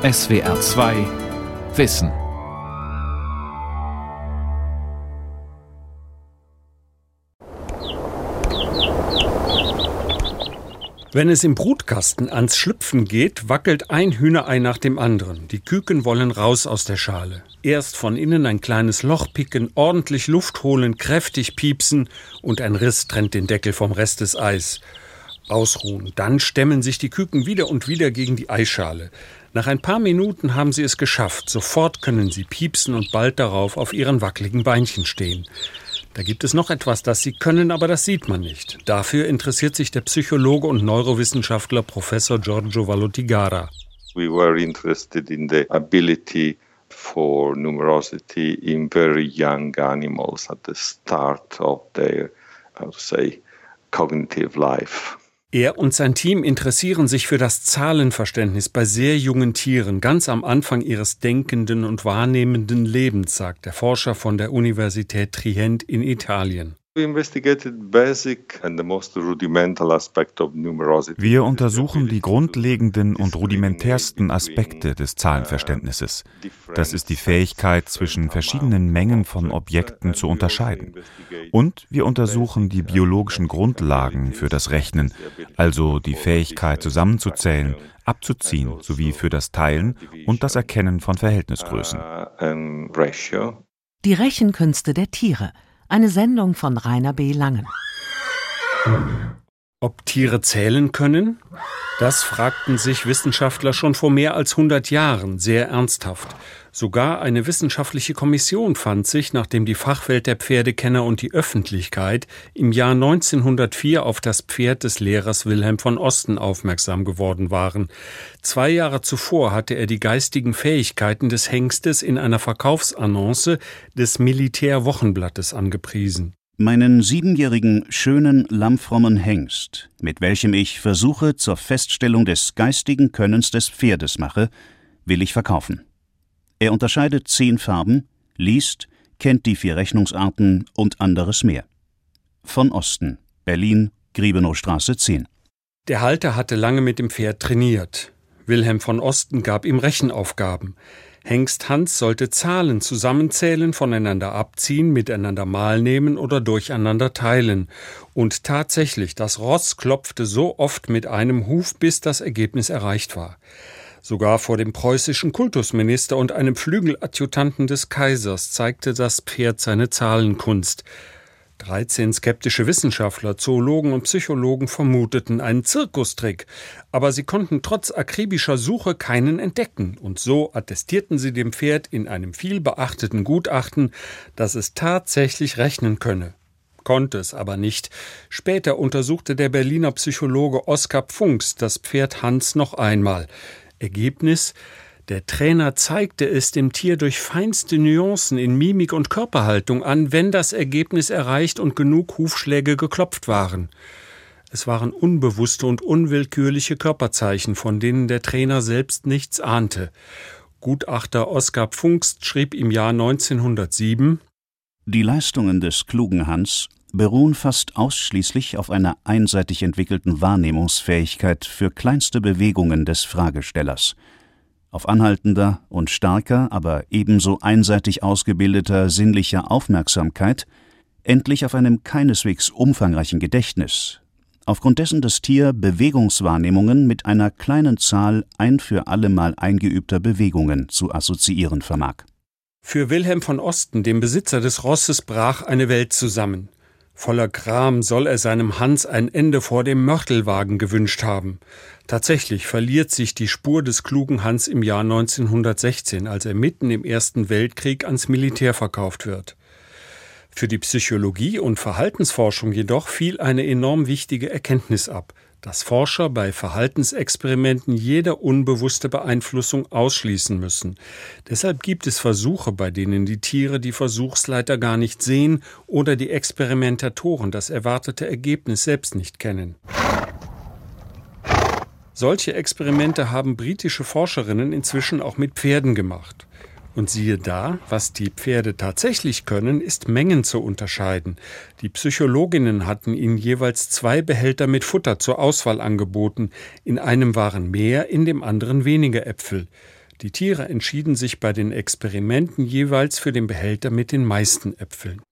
SWR 2 Wissen. Wenn es im Brutkasten ans Schlüpfen geht, wackelt ein Hühnerei nach dem anderen. Die Küken wollen raus aus der Schale. Erst von innen ein kleines Loch picken, ordentlich Luft holen, kräftig piepsen und ein Riss trennt den Deckel vom Rest des Eis. Ausruhen. Dann stemmen sich die Küken wieder und wieder gegen die Eischale. Nach ein paar Minuten haben sie es geschafft. Sofort können sie piepsen und bald darauf auf ihren wackeligen Beinchen stehen. Da gibt es noch etwas, das sie können, aber das sieht man nicht. Dafür interessiert sich der Psychologe und Neurowissenschaftler Professor Giorgio Valotigara. We were interested in the ability for numerosity in very young animals at the start of their, I would say, cognitive life. Er und sein Team interessieren sich für das Zahlenverständnis bei sehr jungen Tieren, ganz am Anfang ihres denkenden und wahrnehmenden Lebens, sagt der Forscher von der Universität Trient in Italien. Wir untersuchen die grundlegenden und rudimentärsten Aspekte des Zahlenverständnisses. Das ist die Fähigkeit, zwischen verschiedenen Mengen von Objekten zu unterscheiden. Und wir untersuchen die biologischen Grundlagen für das Rechnen, also die Fähigkeit zusammenzuzählen, abzuziehen sowie für das Teilen und das Erkennen von Verhältnisgrößen. Die Rechenkünste der Tiere – eine Sendung von Rainer B. Langen. Ob Tiere zählen können? Das fragten sich Wissenschaftler schon vor mehr als 100 Jahren sehr ernsthaft. Sogar eine wissenschaftliche Kommission fand sich, nachdem die Fachwelt der Pferdekenner und die Öffentlichkeit im Jahr 1904 auf das Pferd des Lehrers Wilhelm von Osten aufmerksam geworden waren. Zwei Jahre zuvor hatte er die geistigen Fähigkeiten des Hengstes in einer Verkaufsannonce des Militärwochenblattes angepriesen. Meinen siebenjährigen, schönen, lammfrommen Hengst, mit welchem ich Versuche zur Feststellung des geistigen Könnens des Pferdes mache, will ich verkaufen. Er unterscheidet zehn Farben, liest, kennt die vier Rechnungsarten und anderes mehr. Von Osten, Berlin, Griebenowstraße 10. Der Halter hatte lange mit dem Pferd trainiert. Wilhelm von Osten gab ihm Rechenaufgaben. Hengst Hans sollte Zahlen zusammenzählen, voneinander abziehen, miteinander mal nehmen oder durcheinander teilen. Und tatsächlich, das Ross klopfte so oft mit einem Huf, bis das Ergebnis erreicht war. Sogar vor dem preußischen Kultusminister und einem Flügeladjutanten des Kaisers zeigte das Pferd seine Zahlenkunst. 13 skeptische Wissenschaftler, Zoologen und Psychologen vermuteten einen Zirkustrick, aber sie konnten trotz akribischer Suche keinen entdecken, und so attestierten sie dem Pferd in einem vielbeachteten Gutachten, dass es tatsächlich rechnen könne. Konnte es aber nicht. Später untersuchte der Berliner Psychologe Oskar Pfunks das Pferd Hans noch einmal. Ergebnis der Trainer zeigte es dem Tier durch feinste Nuancen in Mimik und Körperhaltung an, wenn das Ergebnis erreicht und genug Hufschläge geklopft waren. Es waren unbewusste und unwillkürliche Körperzeichen, von denen der Trainer selbst nichts ahnte. Gutachter Oskar Pfungst schrieb im Jahr 1907 Die Leistungen des klugen Hans beruhen fast ausschließlich auf einer einseitig entwickelten Wahrnehmungsfähigkeit für kleinste Bewegungen des Fragestellers – auf anhaltender und starker, aber ebenso einseitig ausgebildeter sinnlicher Aufmerksamkeit, endlich auf einem keineswegs umfangreichen Gedächtnis, aufgrund dessen das Tier Bewegungswahrnehmungen mit einer kleinen Zahl ein für allemal eingeübter Bewegungen zu assoziieren vermag. Für Wilhelm von Osten, dem Besitzer des Rosses, brach eine Welt zusammen. Voller Gram soll er seinem Hans ein Ende vor dem Mörtelwagen gewünscht haben. Tatsächlich verliert sich die Spur des klugen Hans im Jahr 1916, als er mitten im Ersten Weltkrieg ans Militär verkauft wird. Für die Psychologie und Verhaltensforschung jedoch fiel eine enorm wichtige Erkenntnis ab dass Forscher bei Verhaltensexperimenten jede unbewusste Beeinflussung ausschließen müssen. Deshalb gibt es Versuche, bei denen die Tiere die Versuchsleiter gar nicht sehen oder die Experimentatoren das erwartete Ergebnis selbst nicht kennen. Solche Experimente haben britische Forscherinnen inzwischen auch mit Pferden gemacht. Und siehe da, was die Pferde tatsächlich können, ist Mengen zu unterscheiden. Die Psychologinnen hatten ihnen jeweils zwei Behälter mit Futter zur Auswahl angeboten. In einem waren mehr, in dem anderen weniger Äpfel. Die Tiere entschieden sich bei den Experimenten jeweils für den Behälter mit den meisten Äpfeln.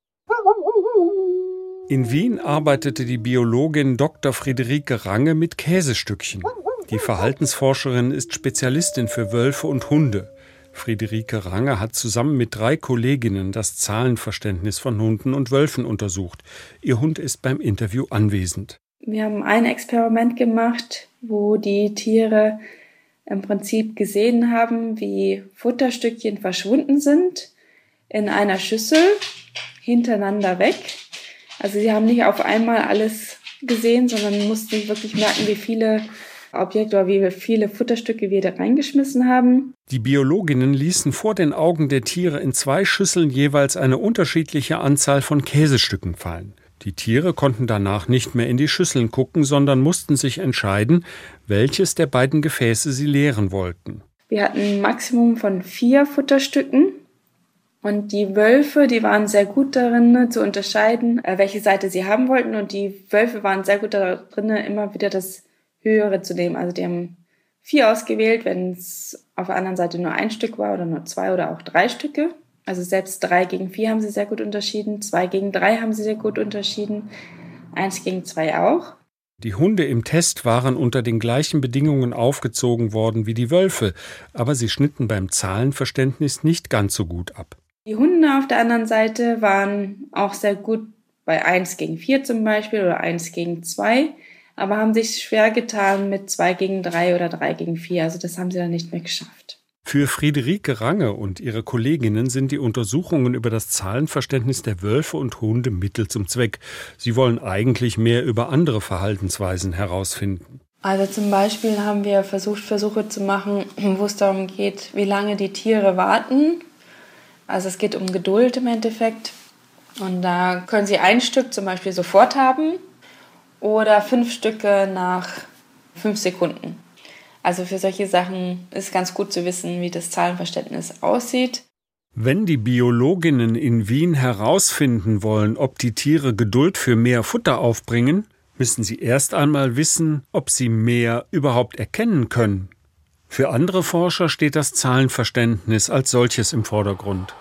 In Wien arbeitete die Biologin Dr. Friederike Range mit Käsestückchen. Die Verhaltensforscherin ist Spezialistin für Wölfe und Hunde. Friederike Range hat zusammen mit drei Kolleginnen das Zahlenverständnis von Hunden und Wölfen untersucht. Ihr Hund ist beim Interview anwesend. Wir haben ein Experiment gemacht, wo die Tiere im Prinzip gesehen haben, wie Futterstückchen verschwunden sind in einer Schüssel hintereinander weg. Also sie haben nicht auf einmal alles gesehen, sondern mussten wirklich merken, wie viele Objekte oder wie viele Futterstücke wir da reingeschmissen haben. Die Biologinnen ließen vor den Augen der Tiere in zwei Schüsseln jeweils eine unterschiedliche Anzahl von Käsestücken fallen. Die Tiere konnten danach nicht mehr in die Schüsseln gucken, sondern mussten sich entscheiden, welches der beiden Gefäße sie leeren wollten. Wir hatten ein Maximum von vier Futterstücken und die Wölfe, die waren sehr gut darin ne, zu unterscheiden, äh, welche Seite sie haben wollten und die Wölfe waren sehr gut darin, immer wieder das höhere zu nehmen. Also die haben vier ausgewählt, wenn es auf der anderen Seite nur ein Stück war oder nur zwei oder auch drei Stücke. Also selbst drei gegen vier haben sie sehr gut unterschieden, zwei gegen drei haben sie sehr gut unterschieden, eins gegen zwei auch. Die Hunde im Test waren unter den gleichen Bedingungen aufgezogen worden wie die Wölfe, aber sie schnitten beim Zahlenverständnis nicht ganz so gut ab. Die Hunde auf der anderen Seite waren auch sehr gut bei 1 gegen 4 zum Beispiel oder 1 gegen 2 aber haben sich schwer getan mit zwei gegen drei oder drei gegen vier. Also das haben sie dann nicht mehr geschafft. Für Friederike Range und ihre Kolleginnen sind die Untersuchungen über das Zahlenverständnis der Wölfe und Hunde Mittel zum Zweck. Sie wollen eigentlich mehr über andere Verhaltensweisen herausfinden. Also zum Beispiel haben wir versucht, Versuche zu machen, wo es darum geht, wie lange die Tiere warten. Also es geht um Geduld im Endeffekt. Und da können sie ein Stück zum Beispiel sofort haben oder fünf Stücke nach fünf Sekunden. Also für solche Sachen ist ganz gut zu wissen, wie das Zahlenverständnis aussieht. Wenn die Biologinnen in Wien herausfinden wollen, ob die Tiere Geduld für mehr Futter aufbringen, müssen sie erst einmal wissen, ob sie mehr überhaupt erkennen können. Für andere Forscher steht das Zahlenverständnis als solches im Vordergrund.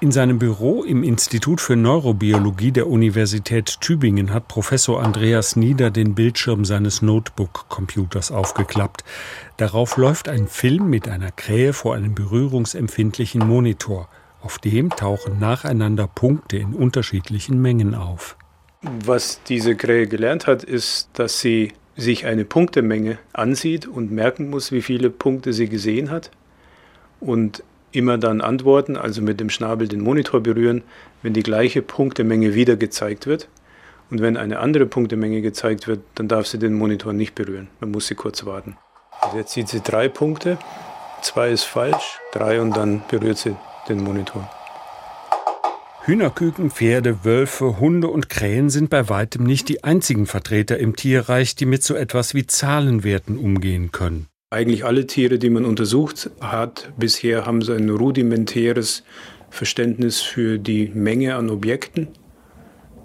In seinem Büro im Institut für Neurobiologie der Universität Tübingen hat Professor Andreas Nieder den Bildschirm seines Notebook-Computers aufgeklappt. Darauf läuft ein Film mit einer Krähe vor einem berührungsempfindlichen Monitor. Auf dem tauchen nacheinander Punkte in unterschiedlichen Mengen auf. Was diese Krähe gelernt hat, ist, dass sie sich eine Punktemenge ansieht und merken muss, wie viele Punkte sie gesehen hat. Und immer dann antworten, also mit dem Schnabel den Monitor berühren, wenn die gleiche Punktemenge wieder gezeigt wird. Und wenn eine andere Punktemenge gezeigt wird, dann darf sie den Monitor nicht berühren. Man muss sie kurz warten. Also jetzt sieht sie drei Punkte, zwei ist falsch, drei und dann berührt sie den Monitor. Hühnerküken, Pferde, Wölfe, Hunde und Krähen sind bei weitem nicht die einzigen Vertreter im Tierreich, die mit so etwas wie Zahlenwerten umgehen können. Eigentlich alle Tiere, die man untersucht hat, bisher haben sie ein rudimentäres Verständnis für die Menge an Objekten,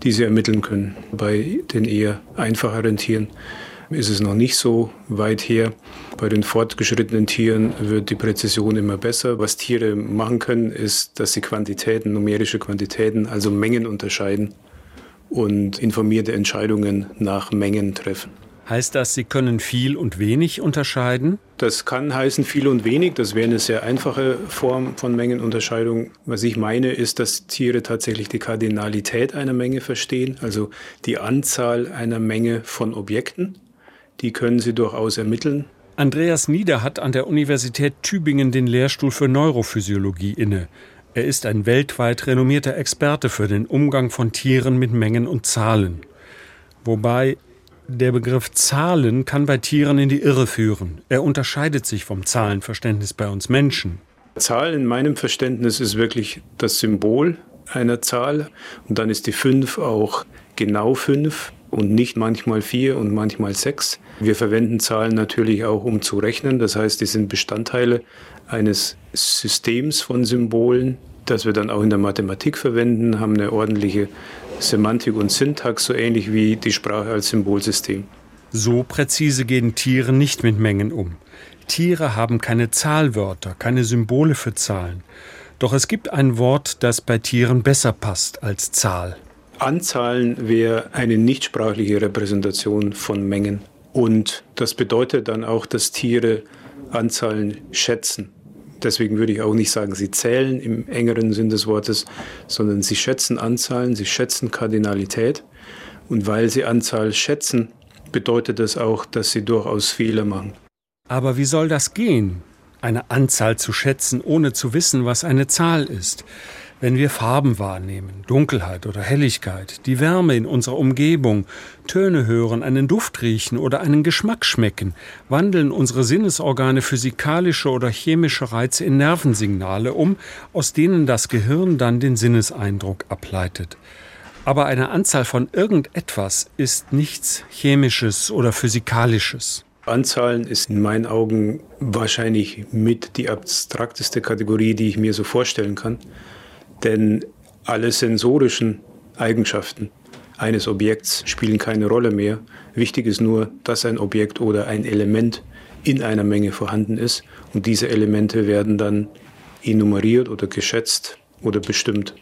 die sie ermitteln können. Bei den eher einfacheren Tieren ist es noch nicht so weit her. Bei den fortgeschrittenen Tieren wird die Präzision immer besser. Was Tiere machen können, ist, dass sie Quantitäten, numerische Quantitäten, also Mengen unterscheiden und informierte Entscheidungen nach Mengen treffen. Heißt das, Sie können viel und wenig unterscheiden? Das kann heißen viel und wenig. Das wäre eine sehr einfache Form von Mengenunterscheidung. Was ich meine, ist, dass Tiere tatsächlich die Kardinalität einer Menge verstehen, also die Anzahl einer Menge von Objekten. Die können sie durchaus ermitteln. Andreas Nieder hat an der Universität Tübingen den Lehrstuhl für Neurophysiologie inne. Er ist ein weltweit renommierter Experte für den Umgang von Tieren mit Mengen und Zahlen. Wobei der Begriff Zahlen kann bei Tieren in die Irre führen. Er unterscheidet sich vom Zahlenverständnis bei uns Menschen. Zahl in meinem Verständnis ist wirklich das Symbol einer Zahl. Und dann ist die 5 auch genau 5 und nicht manchmal 4 und manchmal 6. Wir verwenden Zahlen natürlich auch, um zu rechnen. Das heißt, die sind Bestandteile eines Systems von Symbolen, das wir dann auch in der Mathematik verwenden, haben eine ordentliche Semantik und Syntax, so ähnlich wie die Sprache als Symbolsystem. So präzise gehen Tiere nicht mit Mengen um. Tiere haben keine Zahlwörter, keine Symbole für Zahlen. Doch es gibt ein Wort, das bei Tieren besser passt als Zahl. Anzahlen wäre eine nichtsprachliche Repräsentation von Mengen. Und das bedeutet dann auch, dass Tiere Anzahlen schätzen. Deswegen würde ich auch nicht sagen, sie zählen im engeren Sinn des Wortes, sondern sie schätzen Anzahlen, sie schätzen Kardinalität. Und weil sie Anzahl schätzen, bedeutet das auch, dass sie durchaus Fehler machen. Aber wie soll das gehen? Eine Anzahl zu schätzen, ohne zu wissen, was eine Zahl ist. Wenn wir Farben wahrnehmen, Dunkelheit oder Helligkeit, die Wärme in unserer Umgebung, Töne hören, einen Duft riechen oder einen Geschmack schmecken, wandeln unsere Sinnesorgane physikalische oder chemische Reize in Nervensignale um, aus denen das Gehirn dann den Sinneseindruck ableitet. Aber eine Anzahl von irgendetwas ist nichts Chemisches oder Physikalisches. Anzahlen ist in meinen Augen wahrscheinlich mit die abstrakteste Kategorie, die ich mir so vorstellen kann. Denn alle sensorischen Eigenschaften eines Objekts spielen keine Rolle mehr. Wichtig ist nur, dass ein Objekt oder ein Element in einer Menge vorhanden ist und diese Elemente werden dann enumeriert oder geschätzt oder bestimmt.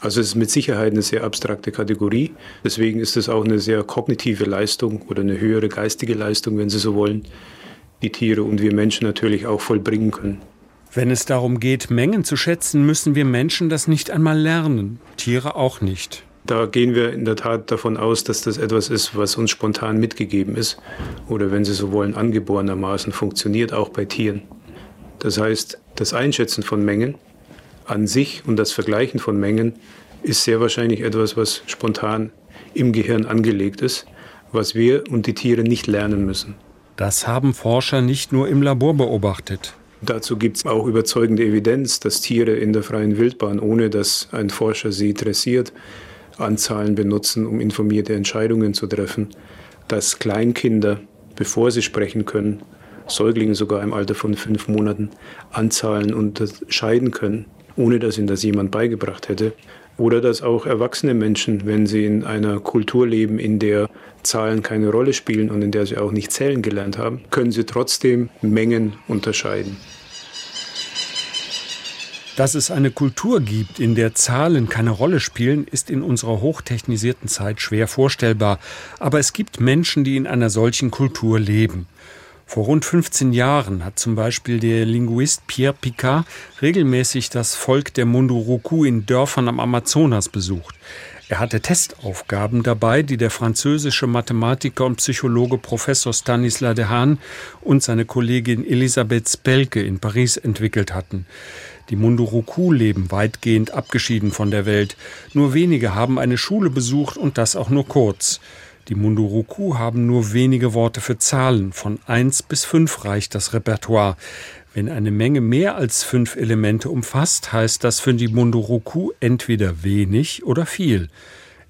Also es ist mit Sicherheit eine sehr abstrakte Kategorie. Deswegen ist es auch eine sehr kognitive Leistung oder eine höhere geistige Leistung, wenn Sie so wollen, die Tiere und wir Menschen natürlich auch vollbringen können. Wenn es darum geht, Mengen zu schätzen, müssen wir Menschen das nicht einmal lernen, Tiere auch nicht. Da gehen wir in der Tat davon aus, dass das etwas ist, was uns spontan mitgegeben ist oder wenn Sie so wollen, angeborenermaßen funktioniert, auch bei Tieren. Das heißt, das Einschätzen von Mengen an sich und das Vergleichen von Mengen ist sehr wahrscheinlich etwas, was spontan im Gehirn angelegt ist, was wir und die Tiere nicht lernen müssen. Das haben Forscher nicht nur im Labor beobachtet. Dazu gibt es auch überzeugende Evidenz, dass Tiere in der freien Wildbahn, ohne dass ein Forscher sie dressiert, Anzahlen benutzen, um informierte Entscheidungen zu treffen, dass Kleinkinder, bevor sie sprechen können, Säuglinge sogar im Alter von fünf Monaten, Anzahlen unterscheiden können, ohne dass ihnen das jemand beigebracht hätte. Oder dass auch erwachsene Menschen, wenn sie in einer Kultur leben, in der Zahlen keine Rolle spielen und in der sie auch nicht zählen gelernt haben, können sie trotzdem Mengen unterscheiden. Dass es eine Kultur gibt, in der Zahlen keine Rolle spielen, ist in unserer hochtechnisierten Zeit schwer vorstellbar. Aber es gibt Menschen, die in einer solchen Kultur leben. Vor rund 15 Jahren hat zum Beispiel der Linguist Pierre Picard regelmäßig das Volk der Munduruku in Dörfern am Amazonas besucht. Er hatte Testaufgaben dabei, die der französische Mathematiker und Psychologe Professor Stanislas Dehaene und seine Kollegin Elisabeth Spelke in Paris entwickelt hatten. Die Munduruku leben weitgehend abgeschieden von der Welt. Nur wenige haben eine Schule besucht und das auch nur kurz. Die Munduruku haben nur wenige Worte für Zahlen. Von eins bis fünf reicht das Repertoire. Wenn eine Menge mehr als fünf Elemente umfasst, heißt das für die Munduruku entweder wenig oder viel.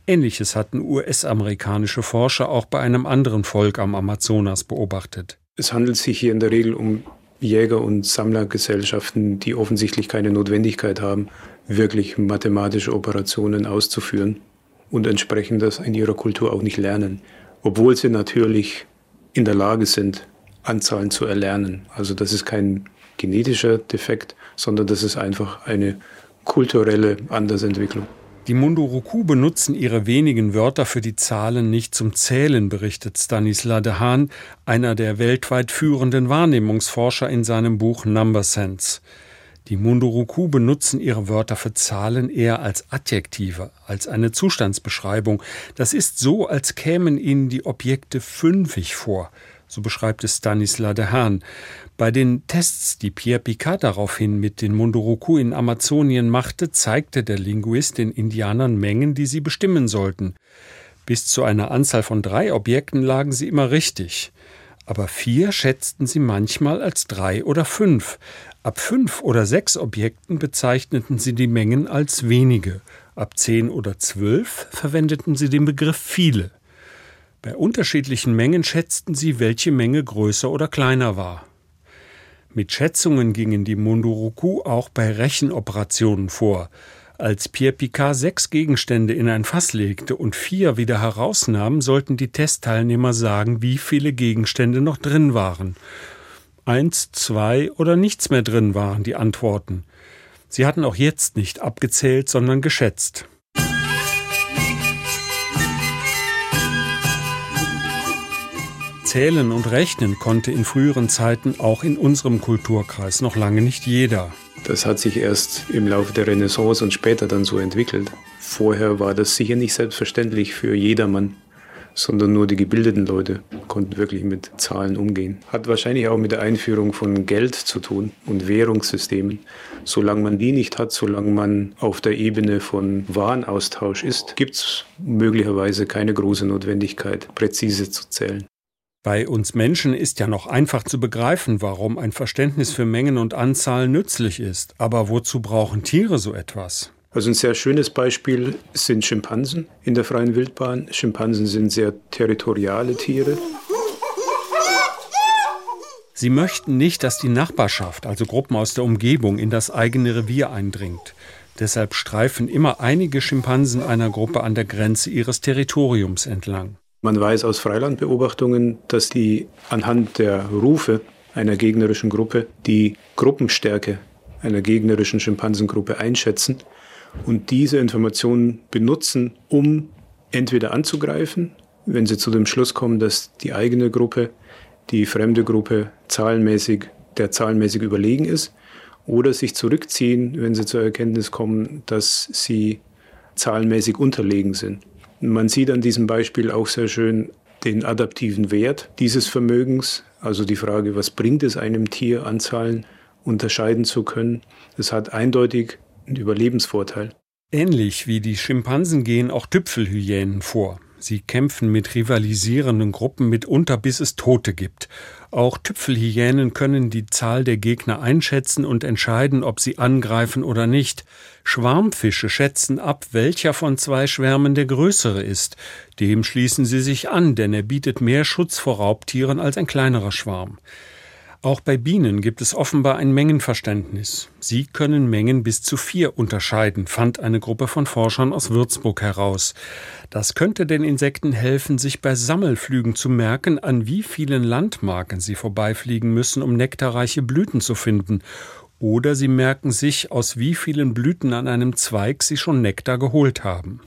Ähnliches hatten US-amerikanische Forscher auch bei einem anderen Volk am Amazonas beobachtet. Es handelt sich hier in der Regel um Jäger- und Sammlergesellschaften, die offensichtlich keine Notwendigkeit haben, wirklich mathematische Operationen auszuführen und entsprechend das in ihrer Kultur auch nicht lernen, obwohl sie natürlich in der Lage sind, Anzahlen zu erlernen. Also das ist kein genetischer Defekt, sondern das ist einfach eine kulturelle Andersentwicklung. Die Munduruku benutzen ihre wenigen Wörter für die Zahlen nicht zum Zählen, berichtet Stanislas Dehaene, einer der weltweit führenden Wahrnehmungsforscher in seinem Buch Number Sense. Die Munduruku benutzen ihre Wörter für Zahlen eher als Adjektive, als eine Zustandsbeschreibung. Das ist so, als kämen ihnen die Objekte fünfig vor. So beschreibt es Stanislas Dehaene. Bei den Tests, die Pierre Picard daraufhin mit den Munduruku in Amazonien machte, zeigte der Linguist den Indianern Mengen, die sie bestimmen sollten. Bis zu einer Anzahl von drei Objekten lagen sie immer richtig. Aber vier schätzten sie manchmal als drei oder fünf. Ab fünf oder sechs Objekten bezeichneten sie die Mengen als wenige, ab zehn oder zwölf verwendeten sie den Begriff viele. Bei unterschiedlichen Mengen schätzten sie, welche Menge größer oder kleiner war. Mit Schätzungen gingen die Munduruku auch bei Rechenoperationen vor. Als Pierre Picard sechs Gegenstände in ein Fass legte und vier wieder herausnahm, sollten die Testteilnehmer sagen, wie viele Gegenstände noch drin waren. Eins, zwei oder nichts mehr drin waren die Antworten. Sie hatten auch jetzt nicht abgezählt, sondern geschätzt. Zählen und Rechnen konnte in früheren Zeiten auch in unserem Kulturkreis noch lange nicht jeder. Das hat sich erst im Laufe der Renaissance und später dann so entwickelt. Vorher war das sicher nicht selbstverständlich für jedermann, sondern nur die gebildeten Leute konnten wirklich mit Zahlen umgehen. Hat wahrscheinlich auch mit der Einführung von Geld zu tun und Währungssystemen. Solange man die nicht hat, solange man auf der Ebene von Warenaustausch ist, gibt es möglicherweise keine große Notwendigkeit, präzise zu zählen. Bei uns Menschen ist ja noch einfach zu begreifen, warum ein Verständnis für Mengen und Anzahl nützlich ist. Aber wozu brauchen Tiere so etwas? Also ein sehr schönes Beispiel sind Schimpansen in der freien Wildbahn. Schimpansen sind sehr territoriale Tiere. Sie möchten nicht, dass die Nachbarschaft, also Gruppen aus der Umgebung, in das eigene Revier eindringt. Deshalb streifen immer einige Schimpansen einer Gruppe an der Grenze ihres Territoriums entlang. Man weiß aus Freilandbeobachtungen, dass die anhand der Rufe einer gegnerischen Gruppe die Gruppenstärke einer gegnerischen Schimpansengruppe einschätzen und diese Informationen benutzen, um entweder anzugreifen, wenn sie zu dem Schluss kommen, dass die eigene Gruppe die fremde Gruppe zahlenmäßig der zahlenmäßig überlegen ist, oder sich zurückziehen, wenn sie zur Erkenntnis kommen, dass sie zahlenmäßig unterlegen sind. Man sieht an diesem Beispiel auch sehr schön den adaptiven Wert dieses Vermögens, also die Frage, was bringt es einem Tier an Zahlen unterscheiden zu können. Es hat eindeutig einen Überlebensvorteil. Ähnlich wie die Schimpansen gehen auch Tüpfelhyänen vor. Sie kämpfen mit rivalisierenden Gruppen mitunter, bis es Tote gibt. Auch Tüpfelhyänen können die Zahl der Gegner einschätzen und entscheiden, ob sie angreifen oder nicht. Schwarmfische schätzen ab, welcher von zwei Schwärmen der größere ist. Dem schließen sie sich an, denn er bietet mehr Schutz vor Raubtieren als ein kleinerer Schwarm. Auch bei Bienen gibt es offenbar ein Mengenverständnis. Sie können Mengen bis zu vier unterscheiden, fand eine Gruppe von Forschern aus Würzburg heraus. Das könnte den Insekten helfen, sich bei Sammelflügen zu merken, an wie vielen Landmarken sie vorbeifliegen müssen, um nektarreiche Blüten zu finden. Oder sie merken sich, aus wie vielen Blüten an einem Zweig sie schon Nektar geholt haben.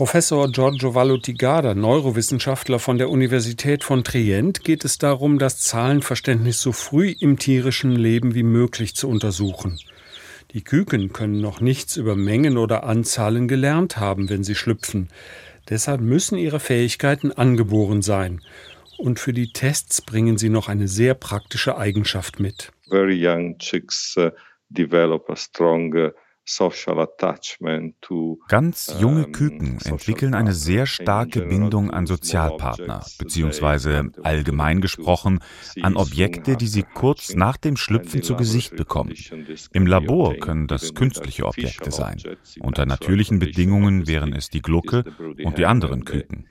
Professor Giorgio Valutigada, Neurowissenschaftler von der Universität von Trient, geht es darum, das Zahlenverständnis so früh im tierischen Leben wie möglich zu untersuchen. Die Küken können noch nichts über Mengen oder Anzahlen gelernt haben, wenn sie schlüpfen. Deshalb müssen ihre Fähigkeiten angeboren sein. Und für die Tests bringen sie noch eine sehr praktische Eigenschaft mit. Very young chicks uh, develop a strong Ganz junge Küken entwickeln eine sehr starke Bindung an Sozialpartner, beziehungsweise allgemein gesprochen an Objekte, die sie kurz nach dem Schlüpfen zu Gesicht bekommen. Im Labor können das künstliche Objekte sein. Unter natürlichen Bedingungen wären es die Glucke und die anderen Küken.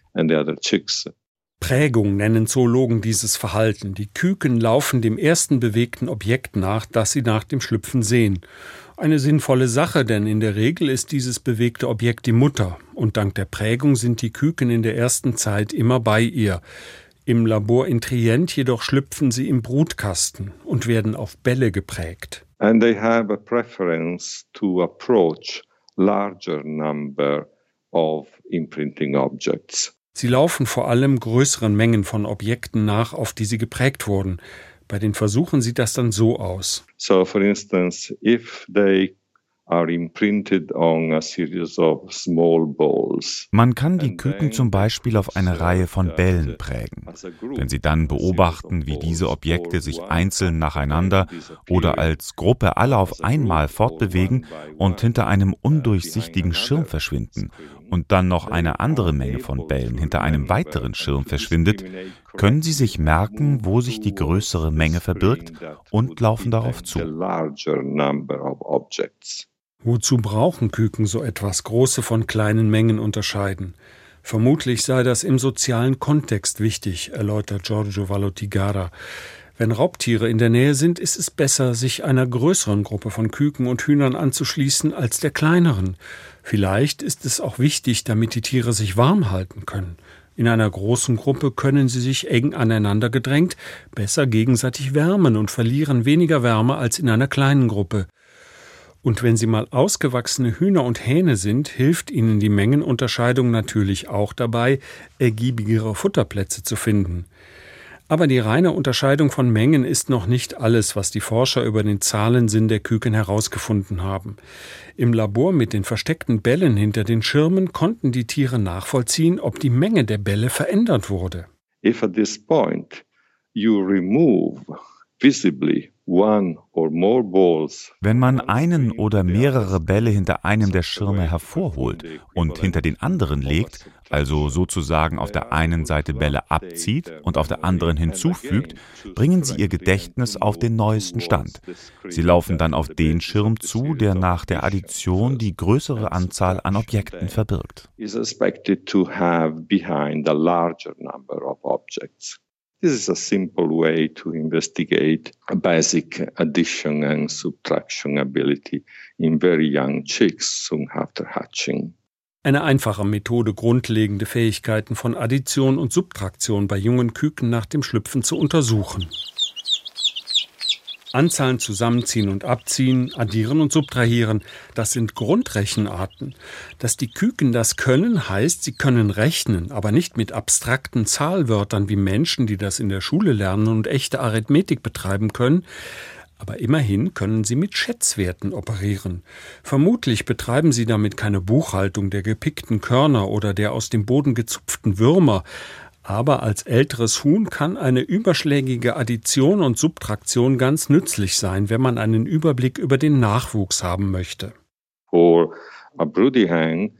Prägung nennen Zoologen dieses Verhalten. Die Küken laufen dem ersten bewegten Objekt nach, das sie nach dem Schlüpfen sehen. Eine sinnvolle Sache, denn in der Regel ist dieses bewegte Objekt die Mutter, und dank der Prägung sind die Küken in der ersten Zeit immer bei ihr. Im Labor in Trient jedoch schlüpfen sie im Brutkasten und werden auf Bälle geprägt. And they have a preference to approach larger number of imprinting objects. Sie laufen vor allem größeren Mengen von Objekten nach, auf die sie geprägt wurden. Bei den Versuchen sieht das dann so aus. So, for instance, if they man kann die Küken zum Beispiel auf eine Reihe von Bällen prägen. Wenn Sie dann beobachten, wie diese Objekte sich einzeln nacheinander oder als Gruppe alle auf einmal fortbewegen und hinter einem undurchsichtigen Schirm verschwinden und dann noch eine andere Menge von Bällen hinter einem weiteren Schirm verschwindet, können Sie sich merken, wo sich die größere Menge verbirgt und laufen darauf zu. Wozu brauchen Küken so etwas große von kleinen Mengen unterscheiden? Vermutlich sei das im sozialen Kontext wichtig, erläutert Giorgio Valotigara. Wenn Raubtiere in der Nähe sind, ist es besser, sich einer größeren Gruppe von Küken und Hühnern anzuschließen als der kleineren. Vielleicht ist es auch wichtig, damit die Tiere sich warm halten können. In einer großen Gruppe können sie sich eng aneinander gedrängt besser gegenseitig wärmen und verlieren weniger Wärme als in einer kleinen Gruppe. Und wenn sie mal ausgewachsene Hühner und Hähne sind, hilft ihnen die Mengenunterscheidung natürlich auch dabei, ergiebigere Futterplätze zu finden. Aber die reine Unterscheidung von Mengen ist noch nicht alles, was die Forscher über den Zahlensinn der Küken herausgefunden haben. Im Labor mit den versteckten Bällen hinter den Schirmen konnten die Tiere nachvollziehen, ob die Menge der Bälle verändert wurde. If at this point you remove visibly wenn man einen oder mehrere Bälle hinter einem der Schirme hervorholt und hinter den anderen legt, also sozusagen auf der einen Seite Bälle abzieht und auf der anderen hinzufügt, bringen sie ihr Gedächtnis auf den neuesten Stand. Sie laufen dann auf den Schirm zu, der nach der Addition die größere Anzahl an Objekten verbirgt. This is a simple way to investigate a basic addition and subtraction ability in very young chicks soon after hatching. Eine einfache Methode, grundlegende Fähigkeiten von Addition und Subtraktion bei jungen Küken nach dem Schlüpfen zu untersuchen. Anzahlen zusammenziehen und abziehen, addieren und subtrahieren, das sind Grundrechenarten. Dass die Küken das können, heißt, sie können rechnen, aber nicht mit abstrakten Zahlwörtern wie Menschen, die das in der Schule lernen und echte Arithmetik betreiben können, aber immerhin können sie mit Schätzwerten operieren. Vermutlich betreiben sie damit keine Buchhaltung der gepickten Körner oder der aus dem Boden gezupften Würmer, aber als älteres Huhn kann eine überschlägige Addition und Subtraktion ganz nützlich sein, wenn man einen Überblick über den Nachwuchs haben möchte. For a broody hen,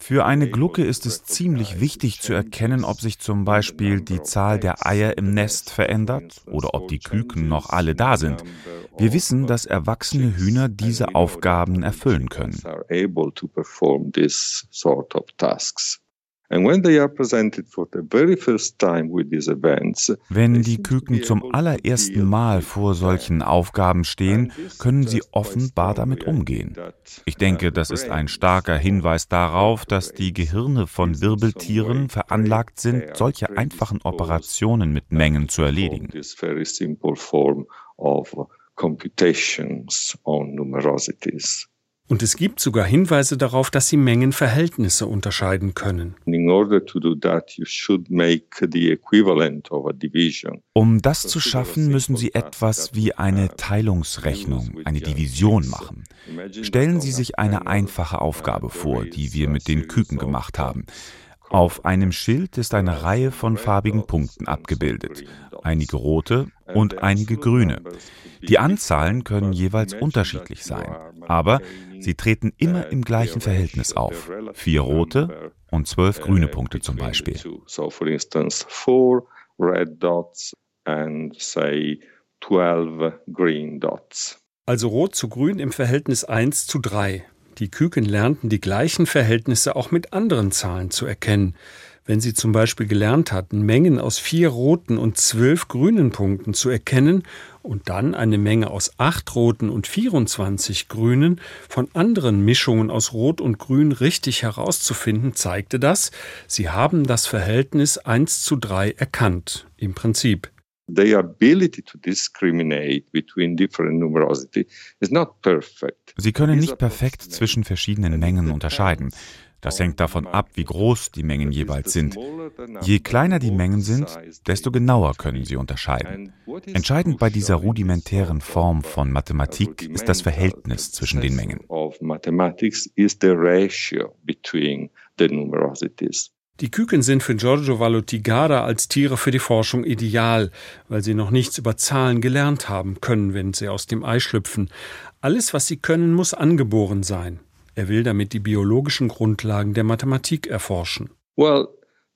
für eine Glucke ist es ziemlich wichtig zu erkennen, ob sich zum Beispiel die Zahl der Eier im Nest verändert oder ob die Küken noch alle da sind. Wir wissen, dass erwachsene Hühner diese Aufgaben erfüllen können. Wenn die Küken zum allerersten Mal vor solchen Aufgaben stehen, können sie offenbar damit umgehen. Ich denke, das ist ein starker Hinweis darauf, dass die Gehirne von Wirbeltieren veranlagt sind, solche einfachen Operationen mit Mengen zu erledigen. computations on numerosities. Und es gibt sogar Hinweise darauf, dass sie Mengenverhältnisse unterscheiden können. Um das zu schaffen, müssen Sie etwas wie eine Teilungsrechnung, eine Division machen. Stellen Sie sich eine einfache Aufgabe vor, die wir mit den Küken gemacht haben. Auf einem Schild ist eine Reihe von farbigen Punkten abgebildet, einige rote und einige grüne. Die Anzahlen können jeweils unterschiedlich sein, aber sie treten immer im gleichen Verhältnis auf. Vier rote und zwölf grüne Punkte zum Beispiel. Also rot zu grün im Verhältnis 1 zu 3. Die Küken lernten die gleichen Verhältnisse auch mit anderen Zahlen zu erkennen. Wenn sie zum Beispiel gelernt hatten, Mengen aus vier roten und zwölf grünen Punkten zu erkennen und dann eine Menge aus acht roten und 24 grünen von anderen Mischungen aus Rot und Grün richtig herauszufinden, zeigte das, sie haben das Verhältnis 1 zu 3 erkannt, im Prinzip. The ability to discriminate between different numerosity is not perfect. Sie können nicht perfekt zwischen verschiedenen Mengen unterscheiden. Das hängt davon ab, wie groß die Mengen jeweils sind. Je kleiner die Mengen sind, desto genauer können sie unterscheiden. Entscheidend bei dieser rudimentären Form von Mathematik ist das Verhältnis zwischen den Mengen. Die Küken sind für Giorgio Valotigara als Tiere für die Forschung ideal, weil sie noch nichts über Zahlen gelernt haben können, wenn sie aus dem Ei schlüpfen. Alles, was sie können, muss angeboren sein. Er will damit die biologischen Grundlagen der Mathematik erforschen. Well,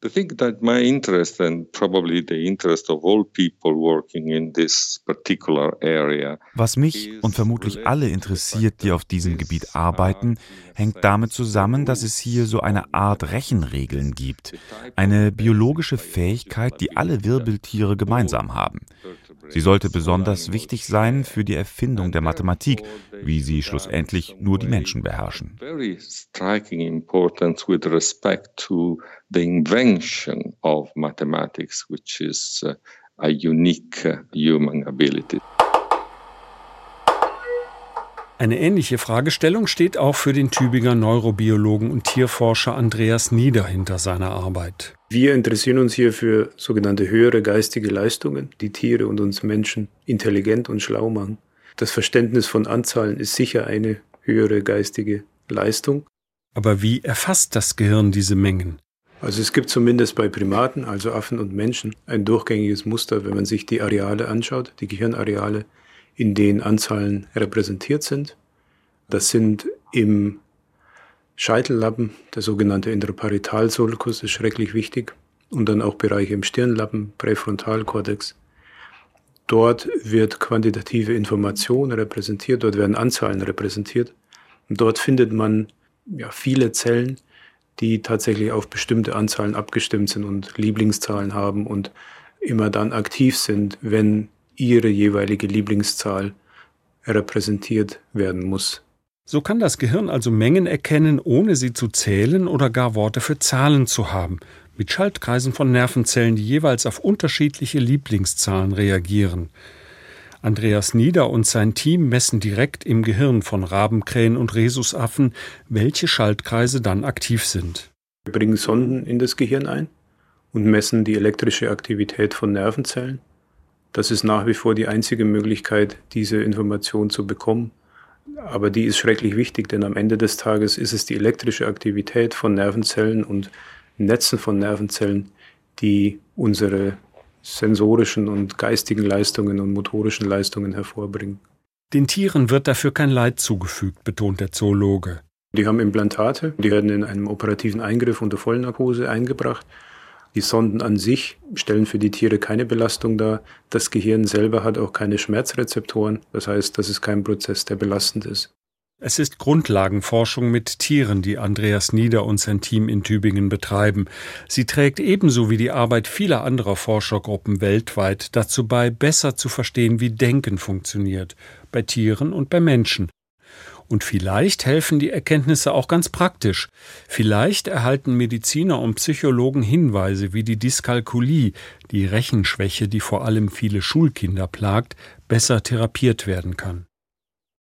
I think that my interest and probably the interest of all people working in this particular area Was mich und vermutlich alle interessiert, die auf diesem Gebiet arbeiten, hängt damit zusammen, dass es hier so eine Art Rechenregeln gibt, eine biologische Fähigkeit, die alle Wirbeltiere gemeinsam haben. Sie sollte besonders wichtig sein für die Erfindung der Mathematik, wie sie schlussendlich nur die Menschen beherrschen. Very striking importance with respect to the invention of mathematics, which is uh, a unique uh, human ability. Eine ähnliche Fragestellung steht auch für den Tübinger Neurobiologen und Tierforscher Andreas Nieder hinter seiner Arbeit. Wir interessieren uns hier für sogenannte höhere geistige Leistungen, die Tiere und uns Menschen intelligent und schlau machen. Das Verständnis von Anzahlen ist sicher eine höhere geistige Leistung. Aber wie erfasst das Gehirn diese Mengen? Also es gibt zumindest bei Primaten, also Affen und Menschen, ein durchgängiges Muster, wenn man sich die Areale anschaut, die Gehirnareale, in denen Anzahlen repräsentiert sind. Das sind im Scheitellappen, der sogenannte Interparitalsulcus ist schrecklich wichtig, und dann auch Bereiche im Stirnlappen, Präfrontalkortex. Dort wird quantitative Information repräsentiert, dort werden Anzahlen repräsentiert. Und dort findet man ja, viele Zellen, die tatsächlich auf bestimmte Anzahlen abgestimmt sind und Lieblingszahlen haben und immer dann aktiv sind, wenn ihre jeweilige Lieblingszahl repräsentiert werden muss. So kann das Gehirn also Mengen erkennen, ohne sie zu zählen oder gar Worte für Zahlen zu haben, mit Schaltkreisen von Nervenzellen, die jeweils auf unterschiedliche Lieblingszahlen reagieren. Andreas Nieder und sein Team messen direkt im Gehirn von Rabenkrähen und Rhesusaffen, welche Schaltkreise dann aktiv sind. Wir bringen Sonden in das Gehirn ein und messen die elektrische Aktivität von Nervenzellen. Das ist nach wie vor die einzige Möglichkeit, diese Information zu bekommen. Aber die ist schrecklich wichtig, denn am Ende des Tages ist es die elektrische Aktivität von Nervenzellen und Netzen von Nervenzellen, die unsere sensorischen und geistigen Leistungen und motorischen Leistungen hervorbringen. Den Tieren wird dafür kein Leid zugefügt, betont der Zoologe. Die haben Implantate, die werden in einem operativen Eingriff unter Vollnarkose eingebracht. Die Sonden an sich stellen für die Tiere keine Belastung dar. Das Gehirn selber hat auch keine Schmerzrezeptoren. Das heißt, das ist kein Prozess, der belastend ist. Es ist Grundlagenforschung mit Tieren, die Andreas Nieder und sein Team in Tübingen betreiben. Sie trägt ebenso wie die Arbeit vieler anderer Forschergruppen weltweit dazu bei, besser zu verstehen, wie Denken funktioniert, bei Tieren und bei Menschen. Und vielleicht helfen die Erkenntnisse auch ganz praktisch. Vielleicht erhalten Mediziner und Psychologen Hinweise, wie die Dyskalkulie, die Rechenschwäche, die vor allem viele Schulkinder plagt, besser therapiert werden kann.